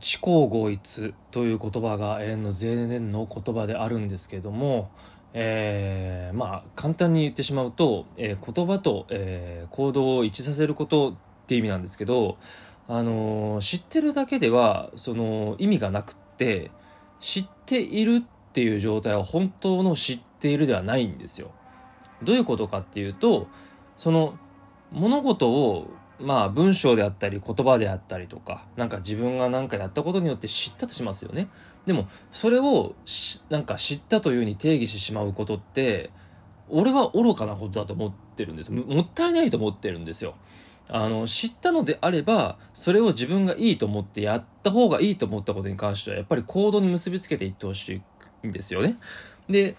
知行合一という言葉が永遠の前年の言葉であるんですけども、えー、まあ簡単に言ってしまうと、えー、言葉と、えー、行動を一致させることって意味なんですけど、あのー、知ってるだけではその意味がなくって知っているっていう状態は本当の知っているではないんですよ。どういうことかっていうとその物事をまあ文章であったり言葉であったりとかなんか自分が何かやったことによって知ったとしますよね。でもそれをなんか知ったというふうに定義してしまうことって俺は愚かなことだと思ってるんです。もったいないと思ってるんですよ。あの知ったのであればそれを自分がいいと思ってやった方がいいと思ったことに関してはやっぱり行動に結びつけていってほしいんですよね。で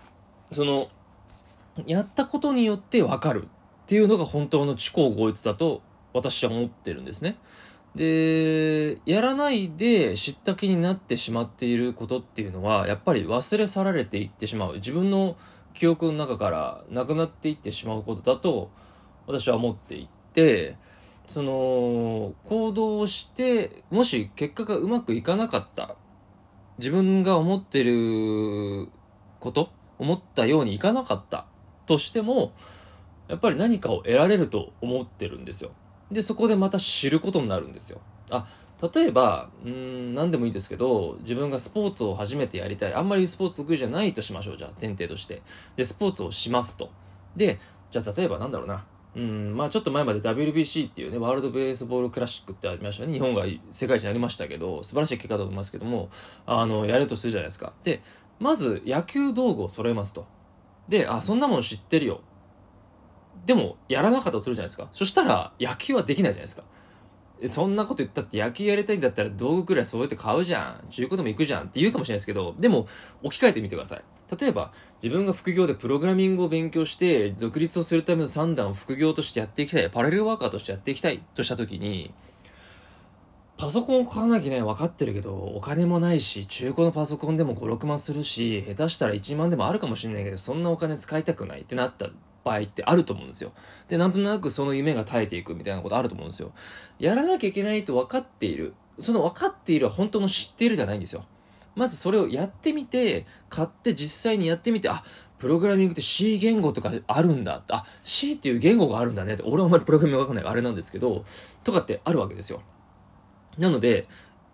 そのやったことによって分かるっていうのが本当の知行合一だと私は思ってるんですね。で、やらないで知った気になってしまっていることっていうのは、やっぱり忘れ去られていってしまう。自分の記憶の中からなくなっていってしまうことだと、私は思っていて、その、行動をして、もし結果がうまくいかなかった、自分が思ってること、思ったようにいかなかったとしても、やっぱり何かを得られると思ってるんですよ。で、そこでまた知ることになるんですよ。あ、例えば、うん、何でもいいですけど、自分がスポーツを初めてやりたい。あんまりスポーツ得意じゃないとしましょう。じゃあ、前提として。で、スポーツをしますと。で、じゃあ、例えばなんだろうな。うん、まあちょっと前まで WBC っていうね、ワールドベースボールクラシックってありましたね。日本が世界一になりましたけど、素晴らしい結果だと思いますけども、あの、やるとするじゃないですか。で、まず野球道具を揃えますと。で、あ、そんなもの知ってるよ。でも、やらなかったとするじゃないですか。そしたら、野球はできないじゃないですか。そんなこと言ったって野球やりたいんだったら道具くらいそうやって買うじゃん。中古でも行くじゃんって言うかもしれないですけど、でも置き換えてみてください。例えば、自分が副業でプログラミングを勉強して、独立をするための3段を副業としてやっていきたい、パラレルワーカーとしてやっていきたいとしたときに、パソコンを買わなきゃね、分かってるけど、お金もないし、中古のパソコンでも5、6万するし、下手したら1万でもあるかもしれないけど、そんなお金使いたくないってなった場合ってあると思うんですよ。で、なんとなくその夢が耐えていくみたいなことあると思うんですよ。やらなきゃいけないと分かっている。その分かっているは本当の知っているじゃないんですよ。まずそれをやってみて、買って実際にやってみて、あ、プログラミングって C 言語とかあるんだ。あ、C っていう言語があるんだねって。俺はあんまりプログラミングわかんないからあれなんですけど、とかってあるわけですよ。なので、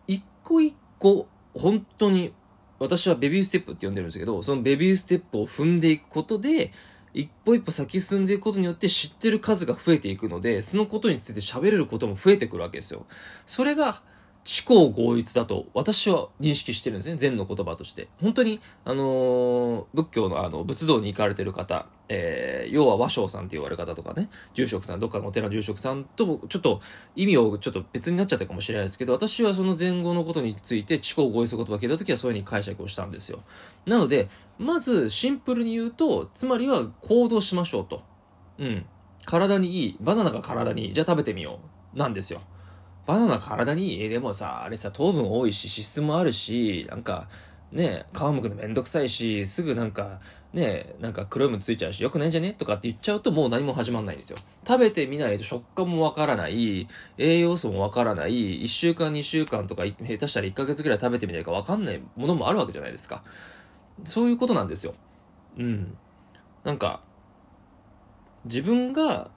一個一個、本当に、私はベビーステップって呼んでるんですけど、そのベビーステップを踏んでいくことで、一歩一歩先進んでいくことによって知ってる数が増えていくので、そのことについて喋れることも増えてくるわけですよ。それが思考合一だと私は認識してるんですね。禅の言葉として。本当に、あのー、仏教のあの、仏道に行かれてる方、えー、要は和尚さんって言われ方とかね、住職さん、どっかのお寺の住職さんと、ちょっと意味をちょっと別になっちゃったかもしれないですけど、私はその前後のことについて思考合一の言葉を聞いた時はそういうふうに解釈をしたんですよ。なので、まずシンプルに言うと、つまりは行動しましょうと。うん。体にいい。バナナが体にいい。じゃあ食べてみよう。なんですよ。バナナ体にいいでもさ、あれさ、糖分多いし、脂質もあるし、なんか、ね、皮むくのめんどくさいし、すぐなんか、ね、なんか黒いもついちゃうし、よくないんじゃね？とかって言っちゃうともう何も始まんないんですよ。食べてみないと食感もわからない、栄養素もわからない、1週間2週間とか、下手したら1ヶ月ぐらい食べてみないかわかんないものもあるわけじゃないですか。そういうことなんですよ。うん。なんか、自分が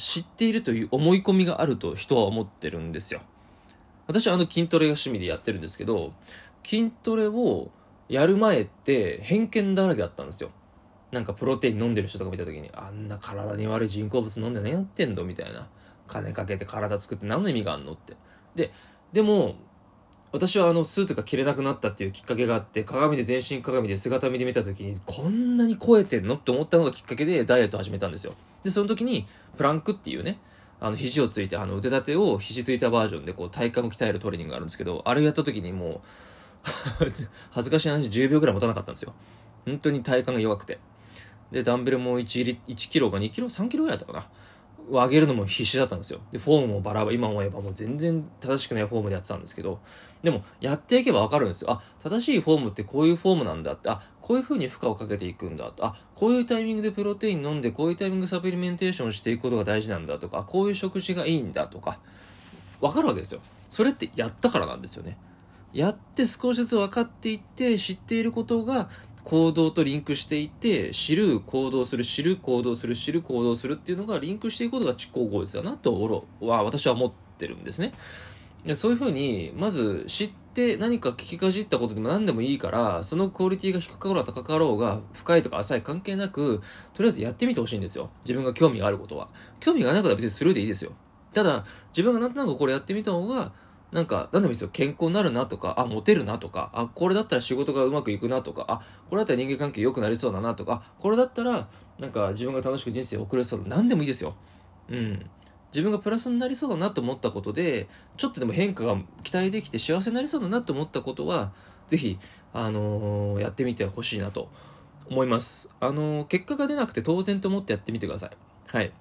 知っているという思い込みがあると人は思ってるんですよ。私はあの筋トレが趣味でやってるんですけど、筋トレをやる前って偏見だらけだったんですよ。なんかプロテイン飲んでる人とか見た時に、あんな体に悪い人工物飲んで何やってんのみたいな。金かけて体作って何の意味があんのって。で、でも、私はあのスーツが着れなくなったっていうきっかけがあって鏡で全身鏡で姿見で見た時にこんなに超えてんのって思ったのがきっかけでダイエット始めたんですよ。でその時にプランクっていうねあの肘をついてあの腕立てを肘ついたバージョンでこう体幹を鍛えるトレーニングがあるんですけどあれをやった時にもう 恥ずかしい話10秒ぐらい持たなかったんですよ。本当に体幹が弱くて。でダンベルも 1, 1キロか2キロ3キロぐらいだったかな。を上げるのも必死だったんですよ。で、フォームもバラバラ、今思えばもう全然正しくないフォームでやってたんですけど、でも、やっていけばわかるんですよ。あ、正しいフォームってこういうフォームなんだって、あ、こういう風に負荷をかけていくんだと、あ、こういうタイミングでプロテイン飲んで、こういうタイミングサプリメンテーションしていくことが大事なんだとか、こういう食事がいいんだとか、わかるわけですよ。それってやったからなんですよね。やって少しずつ分かっていって知っていることが行動とリンクしていて知る行動する知る行動する知る行動するっていうのがリンクしていくことが知行合一だなとは私は思ってるんですねでそういうふうにまず知って何か聞きかじったことでも何でもいいからそのクオリティが低かろうが高かろうが深いとか浅い関係なくとりあえずやってみてほしいんですよ。自分が興味があることは。興味がなかったら別にスルーでいいですよ。ただ自分がなんとなくこれやってみた方がなんか、何でもいいですよ。健康になるなとか、あ、モテるなとか、あ、これだったら仕事がうまくいくなとか、あ、これだったら人間関係良くなりそうだなとか、あこれだったら、なんか自分が楽しく人生を送れそうだ。何でもいいですよ。うん。自分がプラスになりそうだなと思ったことで、ちょっとでも変化が期待できて幸せになりそうだなと思ったことは、ぜひ、あのー、やってみてほしいなと思います。あのー、結果が出なくて当然と思ってやってみてください。はい。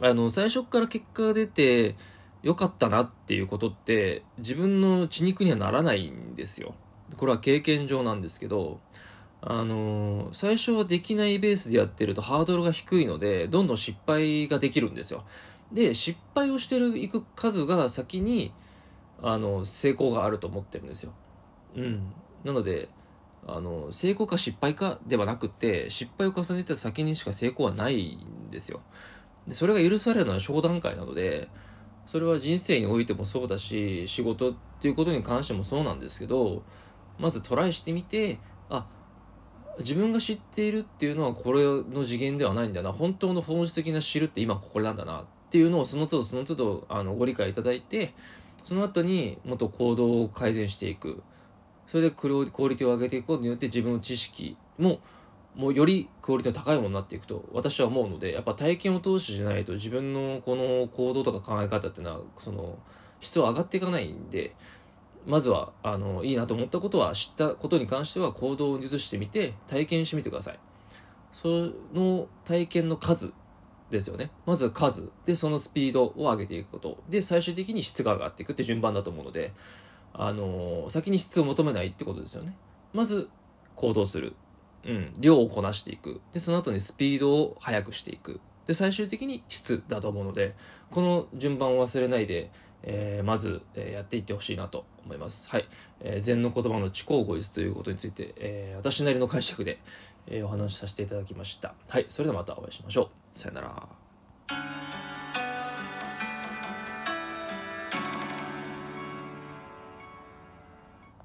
あの、最初から結果が出て、良かったなっていうことって自分の血肉にはならないんですよ。これは経験上なんですけど、あのー、最初はできないベースでやってるとハードルが低いので、どんどん失敗ができるんですよ。で、失敗をしてる、いく数が先に、あの、成功があると思ってるんですよ。うん。なので、あの、成功か失敗かではなくて、失敗を重ねた先にしか成功はないんですよ。で、それが許されるのは小段階なので、それは人生においてもそうだし仕事っていうことに関してもそうなんですけどまずトライしてみてあ自分が知っているっていうのはこれの次元ではないんだな。本当の本質的な知るって今ここなんだなっていうのをその都度その都度あのご理解いただいてその後にもっと行動を改善していく。それでクオリティを上げていくことによって自分の知識ももうよりクオリティの高いものになっていくと私は思うのでやっぱ体験を通してじゃないと自分のこの行動とか考え方っていうのはその質は上がっていかないんでまずはあのいいなと思ったことは知ったことに関しては行動を移してみて体験してみてください。その体験の数ですよね。まず数。でそのスピードを上げていくこと。で最終的に質が上がっていくって順番だと思うのであの先に質を求めないってことですよね。まず行動する。うん、量をこなしていく。で、その後にスピードを速くしていく。で、最終的に質だと思うので、この順番を忘れないで、えー、まず、えー、やっていってほしいなと思います。はい。えー、禅の言葉の知行合一ということについて、えー、私なりの解釈で、えー、お話しさせていただきました。はい。それではまたお会いしましょう。さよなら。